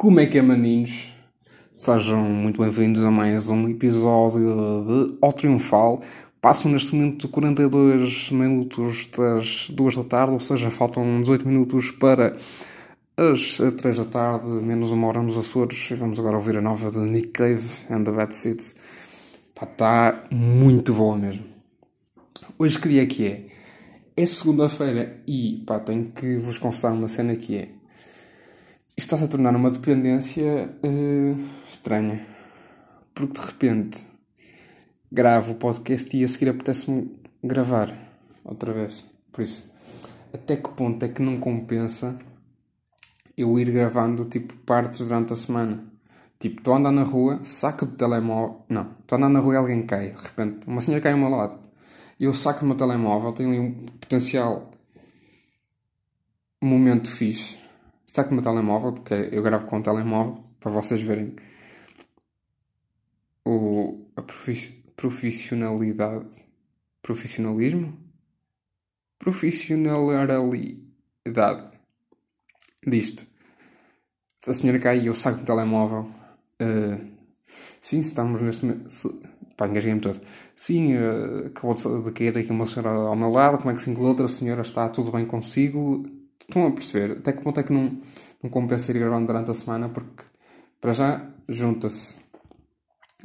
Como é que é, maninhos? Sejam muito bem-vindos a mais um episódio de Ao Triunfal. Passam neste momento 42 minutos das 2 da tarde, ou seja, faltam 18 minutos para as 3 da tarde, menos uma hora nos Açores. Vamos agora ouvir a nova de Nick Cave and the Bad Seeds. Está muito boa mesmo. Hoje queria que é. É segunda-feira e pá, tenho que vos confessar uma cena que é está-se a tornar uma dependência uh, estranha. Porque de repente gravo o podcast e a seguir apetece-me gravar outra vez. Por isso, até que ponto é que não compensa eu ir gravando tipo partes durante a semana? Tipo, estou a andar na rua, saco do telemóvel. Não, estou a andar na rua e alguém cai. De repente, uma senhora cai ao meu lado. Eu saco do meu telemóvel, tenho ali um potencial momento fixe saco o meu telemóvel, porque eu gravo com o telemóvel, para vocês verem o, a profissionalidade. Profissionalismo? Profissionalidade disto. Se a senhora cai e eu saco o telemóvel. Uh, sim, estamos neste momento. Pá, engasguei-me todo. Sim, uh, acabou de cair aqui uma senhora ao meu lado. Como é que se encontra? A senhora está tudo bem consigo? Estão a perceber? Até que ponto é que não, não compensa ir gravando durante a semana? Porque, para já, junta-se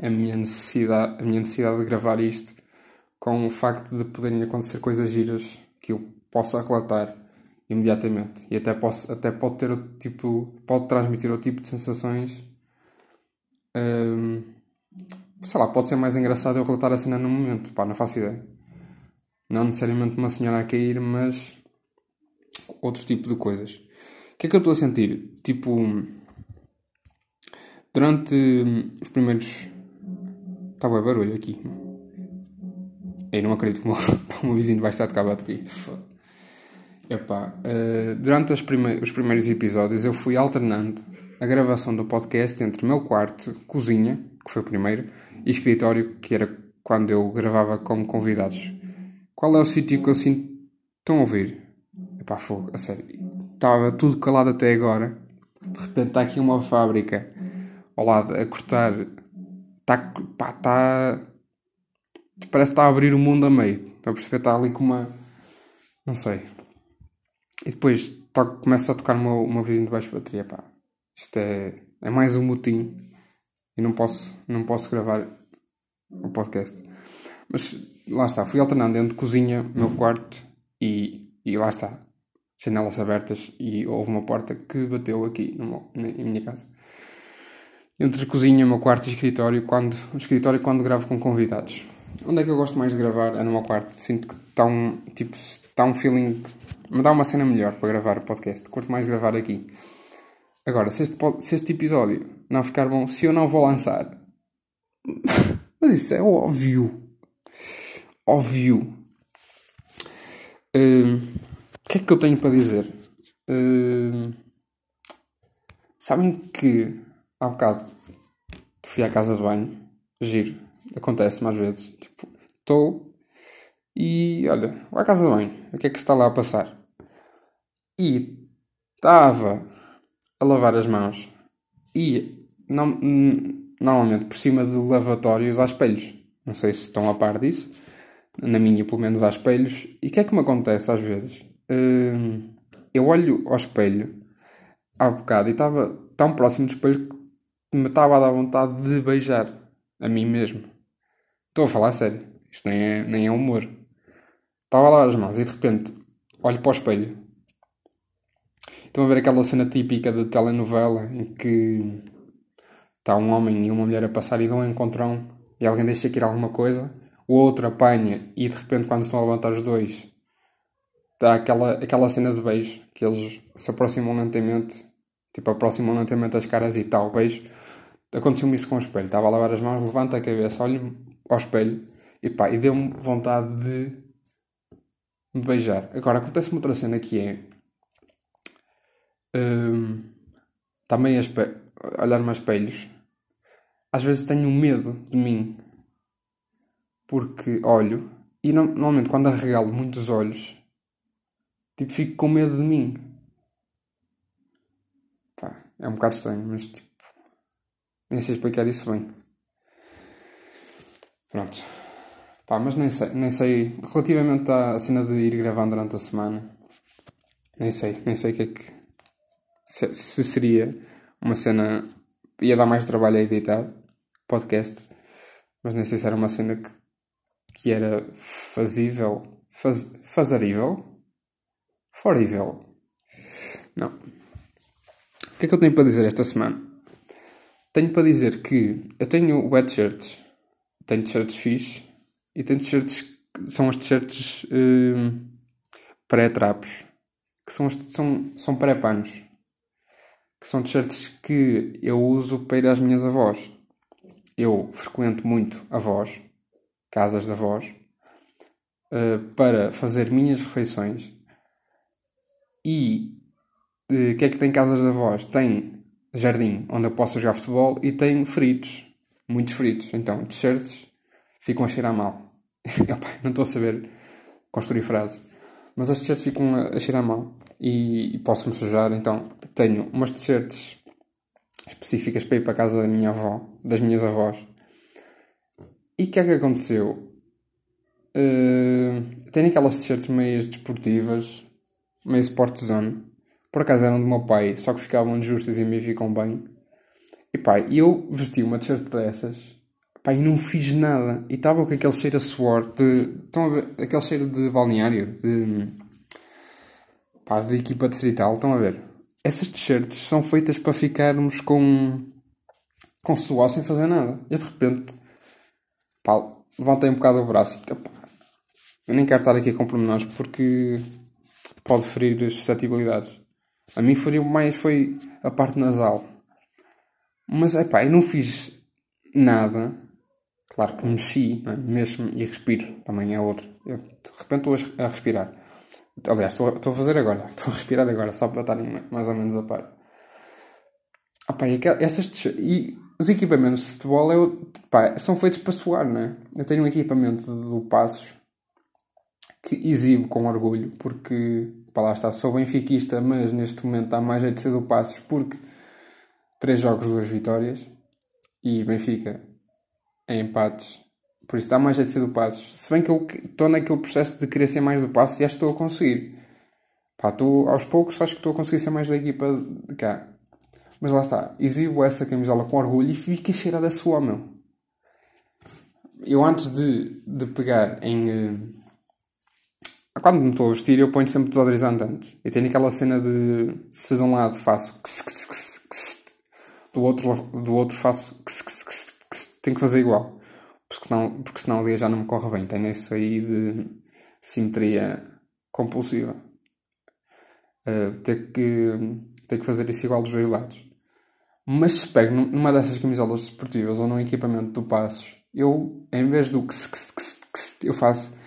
a minha necessidade, a minha necessidade de gravar isto com o facto de poderem acontecer coisas giras que eu possa relatar imediatamente. E até, posso, até pode ter outro tipo, pode transmitir outro tipo de sensações. Hum, sei lá, pode ser mais engraçado eu relatar a cena no momento, pá, não faço ideia. Não necessariamente uma senhora a cair, mas outro tipo de coisas. O que é que eu estou a sentir? Tipo, durante os primeiros. Está bem barulho aqui. Eu não acredito que o meu, vizinho vai estar de cabo aqui. Epá, uh, durante prime os primeiros episódios eu fui alternando a gravação do podcast entre meu quarto, cozinha, que foi o primeiro, e escritório, que era quando eu gravava como convidados. Qual é o sítio que eu sinto. Estão a ouvir? Epá, fogo, a sério. Estava tudo calado até agora. De repente está aqui uma fábrica ao lado a cortar. Está. pá, está. Parece que está a abrir o mundo a meio. Está a perceber? Está ali com uma. Não sei. E depois toca, começa a tocar uma, uma vizinha de baixo bateria. Pá. Isto é. É mais um motim. E não posso, não posso gravar o podcast. Mas lá está. Fui alternando entre cozinha, meu quarto e, e lá está janelas abertas e houve uma porta que bateu aqui no na, em minha casa. Entre cozinha, meu quarto e escritório, quando, o escritório quando gravo com convidados. Onde é que eu gosto mais de gravar? É no meu quarto. Sinto que está um, tipo, está um feeling. Me dá uma cena melhor para gravar o podcast. Curto mais gravar aqui. Agora, se este, se este episódio não ficar bom, se eu não vou lançar. Mas isso é óbvio. Óbvio. Uh, que é que eu tenho para dizer? Uh, sabem que há bocado fui à casa de banho, giro, acontece mais vezes. Tipo, estou e olha, vou à casa de banho, o que é que se está lá a passar? E estava a lavar as mãos e não, normalmente por cima de lavatórios há espelhos. Não sei se estão a par disso. Na minha, pelo menos, há espelhos. E o que é que me acontece às vezes? Hum, eu olho ao espelho há bocado e estava tão próximo do espelho que me estava a dar vontade de beijar a mim mesmo. Estou a falar a sério. Isto nem é, nem é humor. Estava a lavar as mãos e de repente olho para o espelho. Estão a ver aquela cena típica de telenovela em que está um homem e uma mulher a passar e dão um encontrão e alguém deixa cair alguma coisa, o outro apanha e de repente quando estão a levantar os dois Está aquela, aquela cena de beijo, que eles se aproximam lentamente, tipo, aproximam lentamente as caras e tal, beijo. Aconteceu-me isso com o espelho. Estava a lavar as mãos, levanta a cabeça, olho ao espelho e pá, e deu-me vontade de me beijar. Agora, acontece-me outra cena que é. Hum, também olhar-me a espelhos. Às vezes tenho medo de mim. Porque olho e normalmente quando arregalo muitos olhos Tipo, fico com medo de mim. Pá, É um bocado estranho, mas tipo. Nem sei explicar isso bem. Pronto. Pá, mas nem sei, nem sei. Relativamente à cena de ir gravando durante a semana, nem sei, nem sei o que é que. Se, se seria uma cena. ia dar mais trabalho a editar podcast, mas nem sei se era uma cena que, que era fazível. Faz, fazarível? Forível. Não. O que é que eu tenho para dizer esta semana? Tenho para dizer que eu tenho wet shirts, tenho t-shirts fixe e tenho t-shirts são as t-shirts hum, pré-trapos, que são, são, são pré-panos, que são t-shirts que eu uso para ir às minhas avós. Eu frequento muito avós, casas de avós, uh, para fazer minhas refeições e o que é que tem casas de avós? Tem jardim onde eu posso jogar futebol e tem fritos, muitos fritos. Então, t-shirts ficam a cheirar mal. não estou a saber construir frases. Mas as t-shirts ficam a, a cheirar mal e, e posso-me sujar. Então, tenho umas t-shirts específicas para ir para a casa da minha avó, das minhas avós. E o que é que aconteceu? Uh, tenho aquelas t-shirts meias desportivas, meio sport zone por acaso eram do meu pai, só que ficavam justas e mim ficam bem. E pá, eu vesti uma t-shirt dessas, pá, e não fiz nada. E estava com aquele cheiro a suor, de, estão a ver, aquele cheiro de balneário, de, pá, de equipa distrital, estão a ver? Essas t-shirts são feitas para ficarmos com, com suor sem fazer nada. E de repente, pá, levantei um bocado o braço pá, eu nem quero estar aqui com pormenores porque pode ferir as suscetibilidades. A mim feriu mais foi a parte nasal. Mas, é pá, eu não fiz nada. Claro que mexi, é? mesmo, e respiro. Também é outro. Eu, de repente estou a respirar. Aliás, estou, estou a fazer agora. Estou a respirar agora, só para estarem mais ou menos a par. Pá, e, essas, e os equipamentos de futebol eu, pá, são feitos para suar, não é? Eu tenho um equipamento do Passos que exibo com orgulho, porque para lá está, sou benfiquista, mas neste momento está mais jeito de ser do Passos porque três jogos, duas vitórias e Benfica em empates. Por isso está mais jeito de ser do Passos. Se bem que eu estou naquele processo de querer ser mais do Passos e acho que estou a conseguir. Pá, aos poucos acho que estou a conseguir ser mais da equipa de cá. Mas lá está, exibo essa camisola com orgulho e fica a cheirar a sua, meu. Eu antes de, de pegar em eh, quando me estou a vestir, eu ponho sempre desodorizante antes. E tenho aquela cena de se de um lado faço do outro, do outro faço tenho que fazer igual. Porque senão, porque senão o dia já não me corre bem. Tenho isso aí de simetria compulsiva. Uh, ter, que, ter que fazer isso igual dos dois lados. Mas se pego numa dessas camisolas esportivas ou num equipamento do Passos, eu, em vez do eu faço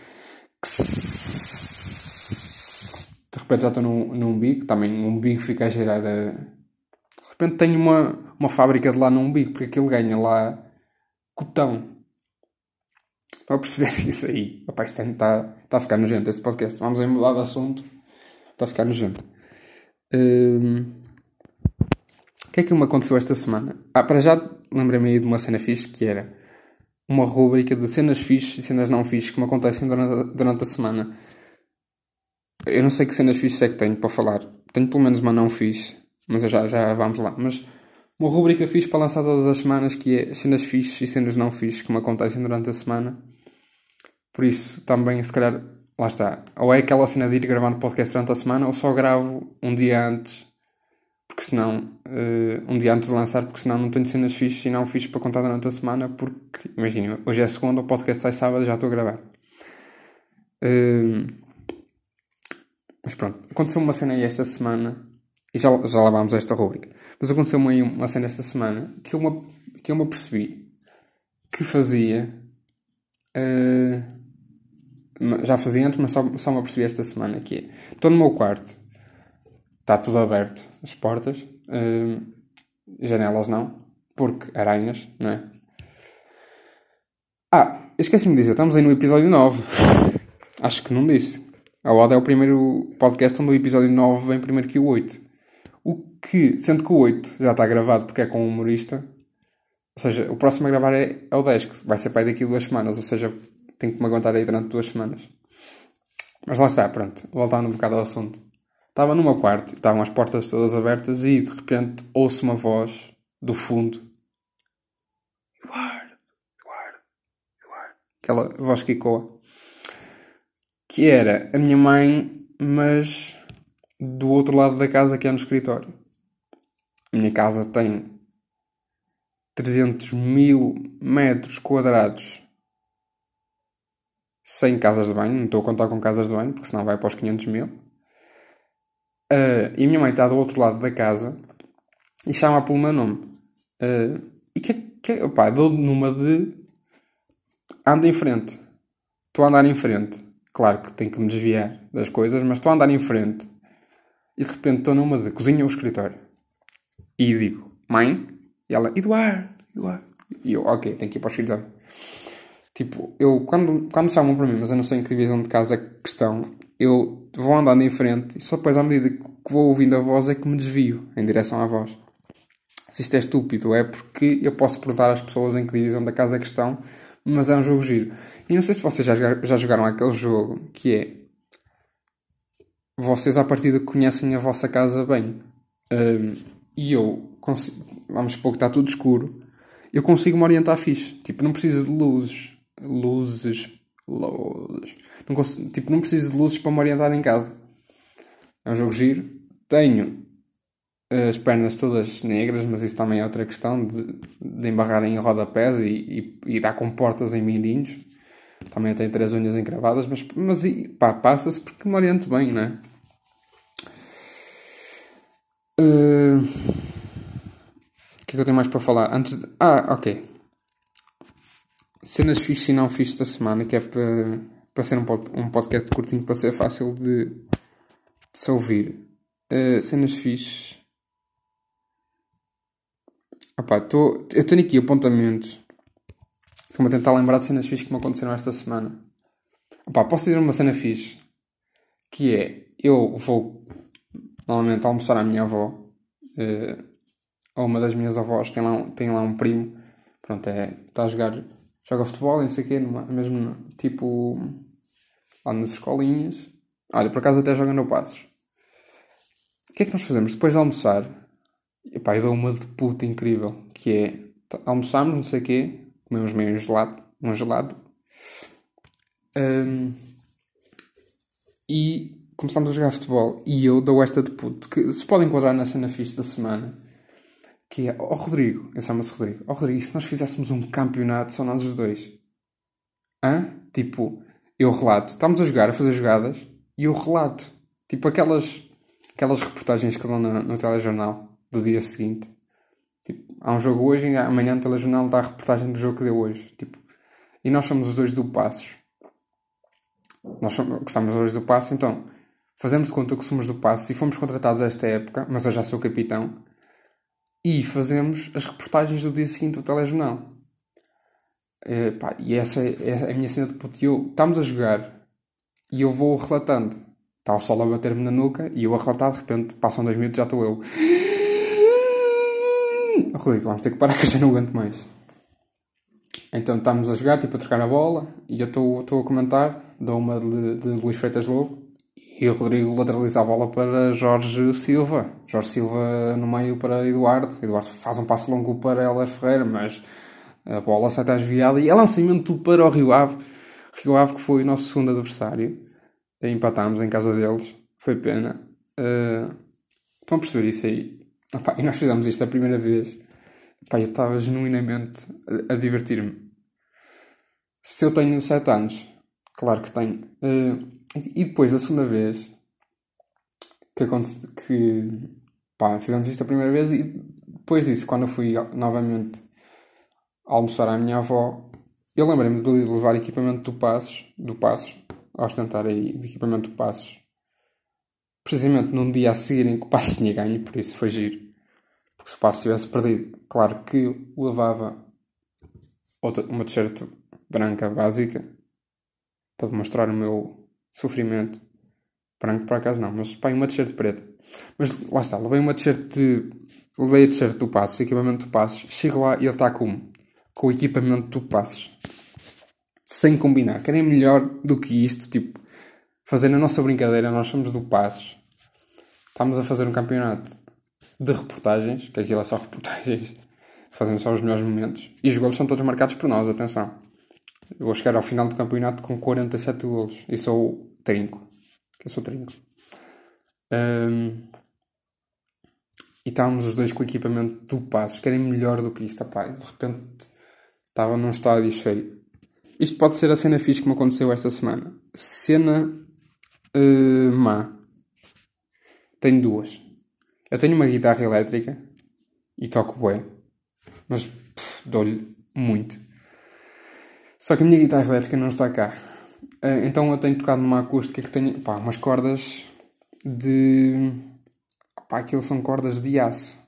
de repente já estou no, no umbigo, também o umbigo fica a gerar. A... De repente tenho uma, uma fábrica de lá no umbigo, porque aquilo ganha lá cotão. Para perceber isso aí. Opa, isto está, está a ficar nojento este podcast. Vamos aí mudar de assunto. Está a ficar nojento. Hum... O que é que me aconteceu esta semana? Ah, para já lembrei-me aí de uma cena fixe que era uma rubrica de cenas fixes e cenas não fixes que me acontecem durante, durante a semana. Eu não sei que cenas fixes é que tenho para falar. Tenho pelo menos uma não fixe, mas já, já vamos lá. Mas uma rubrica fixe para lançar todas as semanas que é cenas fixes e cenas não fixes que me acontecem durante a semana. Por isso, também, se calhar, lá está. Ou é aquela cena de ir gravando podcast durante a semana, ou só gravo um dia antes porque senão, uh, um dia antes de lançar, porque senão não tenho cenas fixes e não fiz para contar durante a semana, porque, imagina, hoje é segunda, o podcast sai sábado já estou a gravar. Uh, mas pronto, aconteceu uma cena aí esta semana, e já, já a esta rubrica, mas aconteceu-me aí uma cena esta semana que eu me, que eu me apercebi que fazia. Uh, já fazia antes, mas só, só me apercebi esta semana que é, estou no meu quarto está tudo aberto, as portas, janelas não, porque aranhas, não é? Ah, esqueci-me de dizer, estamos aí no episódio 9. Acho que não disse. A Oda é o primeiro podcast onde o episódio 9 vem primeiro que o 8. O que, sendo que o 8 já está gravado porque é com um humorista, ou seja, o próximo a gravar é, é o 10, que vai ser pai daqui a duas semanas, ou seja, tenho que me aguentar aí durante duas semanas. Mas lá está, pronto, voltando um bocado ao assunto. Estava no meu quarto, estavam as portas todas abertas e de repente ouço uma voz do fundo. Eduardo, Eduardo, Eduardo. Aquela voz que ecoa. Que era a minha mãe, mas do outro lado da casa que é no escritório. A minha casa tem 300 mil metros quadrados sem casas de banho. Não estou a contar com casas de banho, porque senão vai para os 500 mil. Uh, e a minha mãe está do outro lado da casa e chama pelo meu nome. Uh, e que, que opá, dou numa de anda em frente. Estou a andar em frente. Claro que tenho que me desviar das coisas, mas estou a andar em frente. E de repente estou numa de cozinha ou escritório. E digo, mãe? E ela, Eduardo, Eduardo. E eu, ok, tenho que ir para o escritório. Tipo, eu, quando, quando chamam para mim, mas eu não sei em que divisão de casa que estão, eu vou andando em frente e só depois, à medida que vou ouvindo a voz, é que me desvio em direção à voz. Se isto é estúpido, é porque eu posso perguntar às pessoas em que divisão da casa é que estão, mas é um jogo giro. E não sei se vocês já, já jogaram aquele jogo que é. Vocês, à partida, conhecem a vossa casa bem. Um, e eu, consigo, vamos supor que está tudo escuro, eu consigo me orientar fixe. Tipo, não preciso de luzes. Luzes luzes. Não consigo, tipo, não preciso de luzes para me orientar em casa. É um jogo giro. Tenho eh, as pernas todas negras, mas isso também é outra questão de, de embarrar em rodapés e, e, e dar com portas em mindinhos. Também tenho três unhas encravadas, mas, mas pá, passa-se porque me oriento bem, não é? Uh, o que é que eu tenho mais para falar? Antes de... Ah, ok cenas fixes e não fixes da semana, que é para, para ser um, um podcast curtinho, para ser fácil de, de se ouvir. Uh, cenas fixes. Opa, tô, eu tenho aqui apontamentos. Estou-me a tentar lembrar de cenas fixes que me aconteceram esta semana. Opa, posso dizer uma cena fixe? Que é, eu vou normalmente almoçar à minha avó. Uh, ou uma das minhas avós tem lá, tem lá um primo. Pronto, é, está a jogar joga futebol e não sei o quê, numa, mesmo tipo lá nas escolinhas. Olha, por acaso até joga no Passos. O que é que nós fazemos? Depois de almoçar, epá, eu dou uma de puta incrível, que é almoçamos, não sei o quê, comemos meio gelado, um gelado, um, e começamos a jogar futebol. E eu dou esta de puto, que se pode encontrar na cena fixe da semana que é, ó oh, Rodrigo, eu chamo-se Rodrigo, oh, Rodrigo, e se nós fizéssemos um campeonato só nós os dois? Hã? Tipo, eu relato, estamos a jogar, a fazer jogadas, e eu relato, tipo aquelas, aquelas reportagens que dão no, no telejornal do dia seguinte. Tipo, há um jogo hoje e amanhã no telejornal dá a reportagem do jogo que deu hoje. Tipo, e nós somos os dois do Passos. Nós somos, gostamos os dois do Passo, então fazemos de conta que somos do Passo e fomos contratados a esta época, mas eu já sou capitão e fazemos as reportagens do dia seguinte do telejornal. É, pá, e essa é, é, a minha cena de puto. Eu, estamos a jogar e eu vou relatando. Está o sol a bater-me na nuca e eu a relatar, de repente passam dois minutos já estou eu. Rodrigo, vamos ter que parar que já não aguento mais. Então estamos a jogar, tipo a trocar a bola, e eu estou a comentar, dou uma de, de Luís Freitas Lobo, e o Rodrigo lateraliza a bola para Jorge Silva. Jorge Silva no meio para Eduardo. Eduardo faz um passo longo para Ela Ferreira, mas a bola sai desviada e é lançamento para o Rio Ave. Rio Ave que foi o nosso segundo adversário. Empatámos em casa deles. Foi pena. Uh, estão a perceber isso aí? Opa, e nós fizemos isto a primeira vez. Opa, eu estava genuinamente a, a divertir-me. Se eu tenho 7 anos, claro que tenho. Uh, e depois, a segunda vez que aconteceu, que pá, fizemos isto a primeira vez e depois disso, quando eu fui novamente almoçar à minha avó, eu lembrei-me de levar equipamento do Passos, do Passos, ostentar aí o equipamento do Passos, precisamente num dia a seguir em que o Passos tinha ganho, por isso foi giro. Porque se o Passos tivesse perdido, claro que levava outra, uma t-shirt branca básica para demonstrar o meu sofrimento. Branco por acaso não, mas pá, uma t-shirt preta. Mas lá está, levei uma t-shirt. Levei a t-shirt do Passos, equipamento do Passos. Chego lá e ele está com o equipamento do Passos. Sem combinar. Querem melhor do que isto, tipo... Fazer a nossa brincadeira, nós somos do Passos. Estamos a fazer um campeonato de reportagens, que aquilo é só reportagens. Fazendo só os melhores momentos. E os golos são todos marcados por nós, atenção. Vou chegar ao final do campeonato com 47 golos. E sou trinco. Eu sou trinco. Um, e estávamos os dois com o equipamento do Passos, que era melhor do que isto. Apá, de repente estava num estádio cheio. Isto pode ser a cena fixe que me aconteceu esta semana. Cena uh, má. Tenho duas. Eu tenho uma guitarra elétrica e toco bem, mas dou-lhe muito. Só que a minha guitarra elétrica não está cá. Uh, então eu tenho tocado numa acústica que tem pá, umas cordas de. Pá, aquilo são cordas de aço.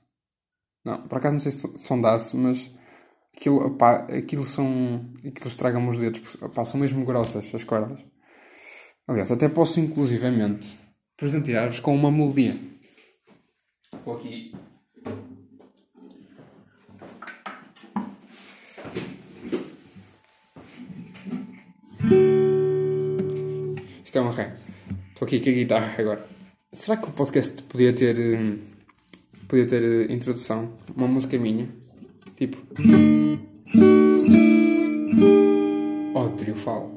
Não, por acaso não sei se são de aço, mas aquilo, pá, aquilo são. aquilo estraga-me os dedos, pá, são mesmo grossas as cordas. Aliás, até posso inclusivamente presentear-vos com uma melodia. Vou aqui. Isto é uma ré. Estou aqui com a guitarra agora. Será que o podcast podia ter. Podia ter eh, introdução? Uma música minha? Tipo. Ó oh, triunfal.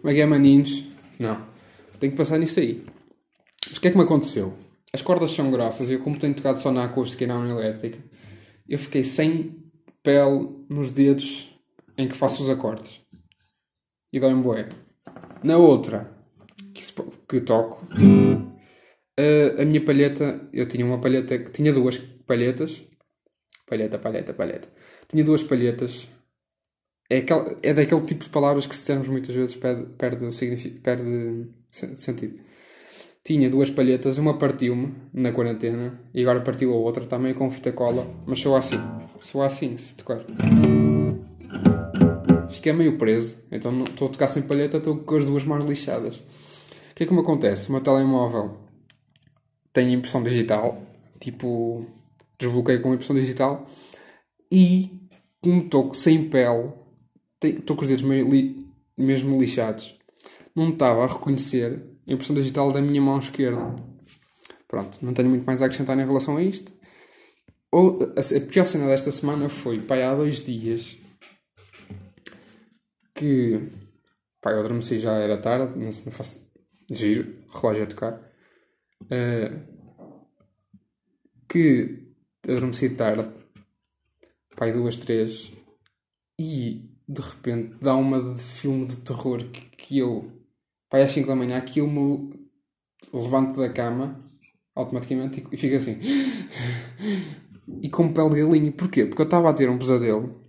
Como é que é, maninhos? Não. Tenho que passar nisso aí. Mas o que é que me aconteceu? As cordas são grossas e eu, como tenho tocado só na acústica e não na elétrica, eu fiquei sem pele nos dedos em que faço os acordes. E dói-me bué. Na outra, que, que toco, a, a minha palheta, eu tinha uma palheta que tinha duas palhetas. Palheta, palheta, palheta. Tinha duas palhetas. É, aquel, é daquele tipo de palavras que se dissermos muitas vezes perde, perde, perde sentido. Tinha duas palhetas, uma partiu-me na quarentena e agora partiu a outra também com fita cola, mas sou assim. Sou assim, se tocar. Que é meio preso, então estou a tocar sem palheta, estou com as duas mãos lixadas. O que é que me acontece? O meu telemóvel tem impressão digital, tipo, desbloqueio com impressão digital e como estou sem pele, estou com os dedos meio li, mesmo lixados, não estava a reconhecer a impressão digital da minha mão esquerda. Pronto, não tenho muito mais a acrescentar em relação a isto. Ou, a, pior cena desta semana foi, pai, há dois dias que, pai, eu adormeci já era tarde, não, não faço giro, relógio a tocar, uh, que adormeci tarde, pai, duas, três, e de repente dá uma de filme de terror que, que eu pai às 5 da manhã que eu me levanto da cama automaticamente e, fico assim e com pele de galinha. Porquê? Porque eu estava a ter um pesadelo.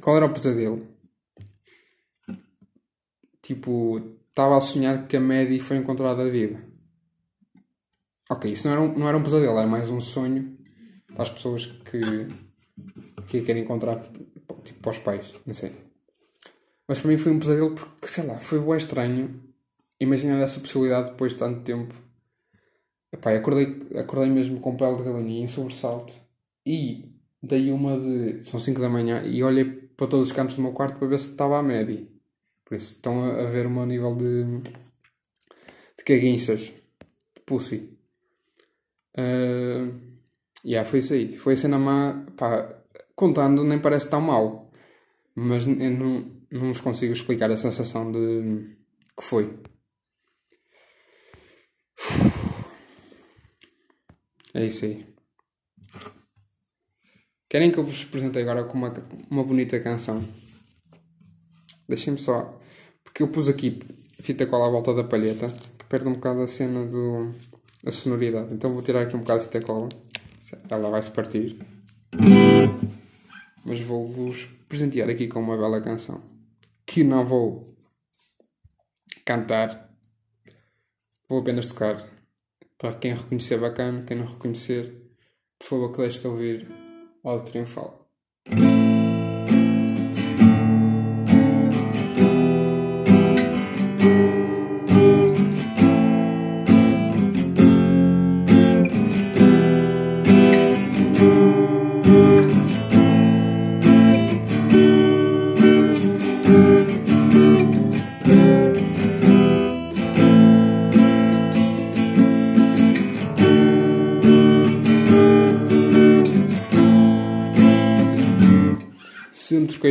Qual era o pesadelo? Tipo, estava a sonhar que a Maddie foi encontrada viva. Ok, isso não era um, não era um pesadelo, era mais um sonho para as pessoas que, que querem encontrar tipo, para os pais, não sei. Mas para mim foi um pesadelo porque, sei lá, foi bem estranho imaginar essa possibilidade depois de tanto tempo. Epá, acordei, acordei mesmo com pele de galinha em sobressalto e dei uma de. São 5 da manhã e olhei para todos os cantos do meu quarto para ver se estava a média. Por isso estão a, ver o meu nível de. de caguinças. De pussy. Uh, yeah, foi isso aí. Foi a cena má. Pá, contando, nem parece tão mal. Mas eu não não vos consigo explicar a sensação de que foi. É isso aí. Querem que eu vos apresente agora com uma, uma bonita canção? Deixem-me só. Porque eu pus aqui fita cola à volta da palheta que perde um bocado a cena do. a sonoridade. Então vou tirar aqui um bocado de fita cola. Ela vai se partir. Mas vou-vos presentear aqui com uma bela canção que não vou cantar, vou apenas tocar. Para quem reconhecer, bacana, quem não reconhecer, por favor, que deixe de ouvir Ode Triunfal.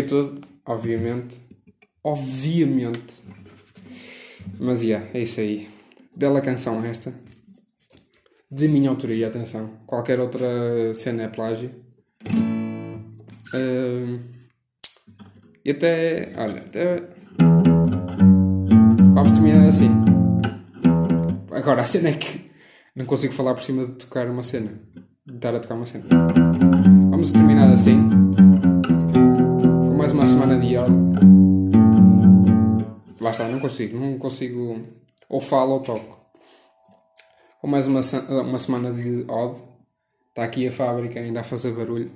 Todo, obviamente. Obviamente. Mas, yeah, é isso aí. Bela canção esta. De minha autoria, atenção. Qualquer outra cena é plágio. Uh, e até. Olha, até. Vamos terminar assim. Agora, a cena é que não consigo falar por cima de tocar uma cena. De estar a tocar uma cena. Vamos terminar assim. De aula. Lá está, não consigo. Não consigo. Ou falo ou toco. Foi mais uma, uma semana de odd. Está aqui a fábrica ainda a fazer barulho.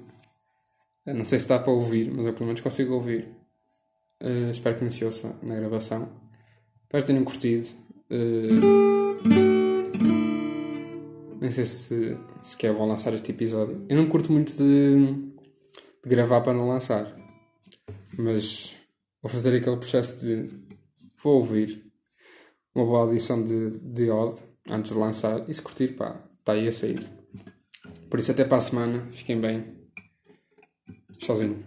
Eu não sei se dá para ouvir, mas eu pelo menos consigo ouvir. Uh, espero que me se ouça na gravação. Espero que tenham curtido. Uh, nem sei se sequer vão lançar este episódio. Eu não curto muito de, de gravar para não lançar. Mas vou fazer aquele processo de. Vou ouvir uma boa audição de, de Odd antes de lançar. E se curtir, pá, está aí a sair. Por isso, até para a semana. Fiquem bem. Sozinho.